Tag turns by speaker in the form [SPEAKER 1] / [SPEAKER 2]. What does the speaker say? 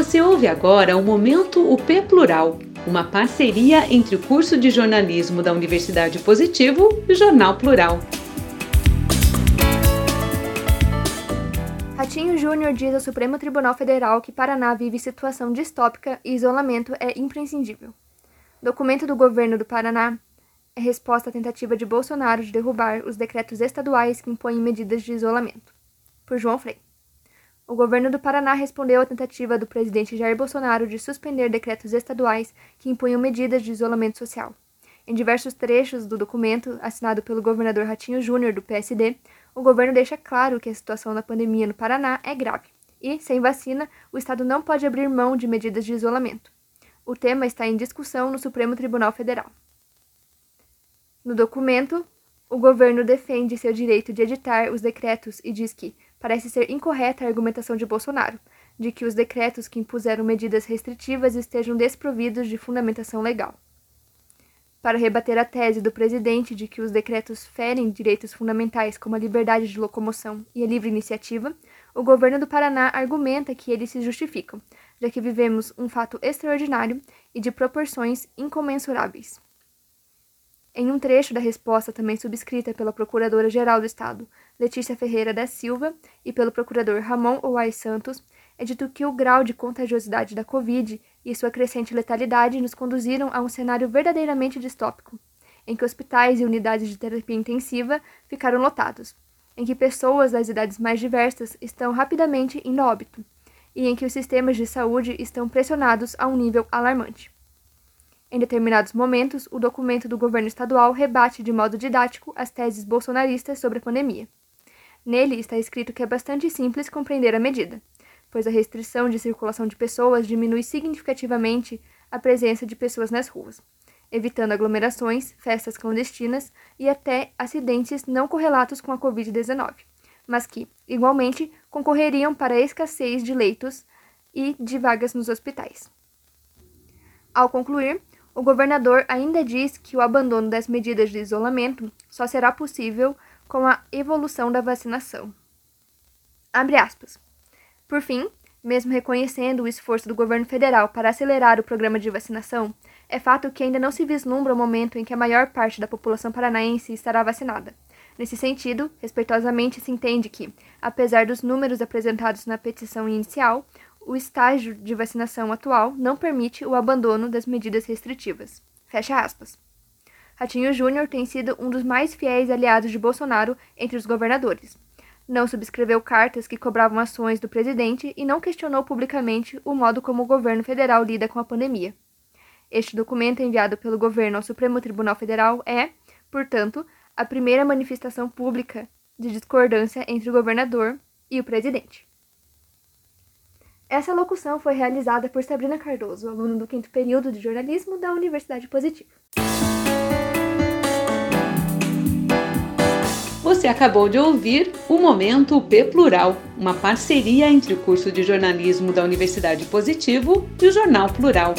[SPEAKER 1] Você ouve agora o Momento UP Plural, uma parceria entre o curso de jornalismo da Universidade Positivo e o Jornal Plural.
[SPEAKER 2] Ratinho Júnior diz ao Supremo Tribunal Federal que Paraná vive situação distópica e isolamento é imprescindível. Documento do governo do Paraná é resposta à tentativa de Bolsonaro de derrubar os decretos estaduais que impõem medidas de isolamento. Por João Freire. O governo do Paraná respondeu à tentativa do presidente Jair Bolsonaro de suspender decretos estaduais que impunham medidas de isolamento social. Em diversos trechos do documento, assinado pelo governador Ratinho Júnior, do PSD, o governo deixa claro que a situação da pandemia no Paraná é grave e, sem vacina, o Estado não pode abrir mão de medidas de isolamento. O tema está em discussão no Supremo Tribunal Federal. No documento, o governo defende seu direito de editar os decretos e diz que parece ser incorreta a argumentação de Bolsonaro, de que os decretos que impuseram medidas restritivas estejam desprovidos de fundamentação legal. Para rebater a tese do presidente de que os decretos ferem direitos fundamentais como a liberdade de locomoção e a livre iniciativa, o governo do Paraná argumenta que eles se justificam, já que vivemos um fato extraordinário e de proporções incomensuráveis. Em um trecho da resposta, também subscrita pela Procuradora-Geral do Estado, Letícia Ferreira da Silva, e pelo Procurador Ramon Oai Santos, é dito que o grau de contagiosidade da Covid e sua crescente letalidade nos conduziram a um cenário verdadeiramente distópico, em que hospitais e unidades de terapia intensiva ficaram lotados, em que pessoas das idades mais diversas estão rapidamente indo óbito, e em que os sistemas de saúde estão pressionados a um nível alarmante. Em determinados momentos, o documento do governo estadual rebate de modo didático as teses bolsonaristas sobre a pandemia. Nele está escrito que é bastante simples compreender a medida, pois a restrição de circulação de pessoas diminui significativamente a presença de pessoas nas ruas, evitando aglomerações, festas clandestinas e até acidentes não correlatos com a Covid-19, mas que, igualmente, concorreriam para a escassez de leitos e de vagas nos hospitais. Ao concluir, o governador ainda diz que o abandono das medidas de isolamento só será possível com a evolução da vacinação. Por fim, mesmo reconhecendo o esforço do governo federal para acelerar o programa de vacinação, é fato que ainda não se vislumbra o momento em que a maior parte da população paranaense estará vacinada. Nesse sentido, respeitosamente se entende que, apesar dos números apresentados na petição inicial, o estágio de vacinação atual não permite o abandono das medidas restritivas. Fecha aspas. Ratinho Júnior tem sido um dos mais fiéis aliados de Bolsonaro entre os governadores. Não subscreveu cartas que cobravam ações do presidente e não questionou publicamente o modo como o governo federal lida com a pandemia. Este documento enviado pelo governo ao Supremo Tribunal Federal é, portanto, a primeira manifestação pública de discordância entre o governador e o presidente. Essa locução foi realizada por Sabrina Cardoso, aluna do quinto período de jornalismo da Universidade Positiva.
[SPEAKER 1] Você acabou de ouvir o Momento P Plural, uma parceria entre o curso de jornalismo da Universidade Positivo e o Jornal Plural.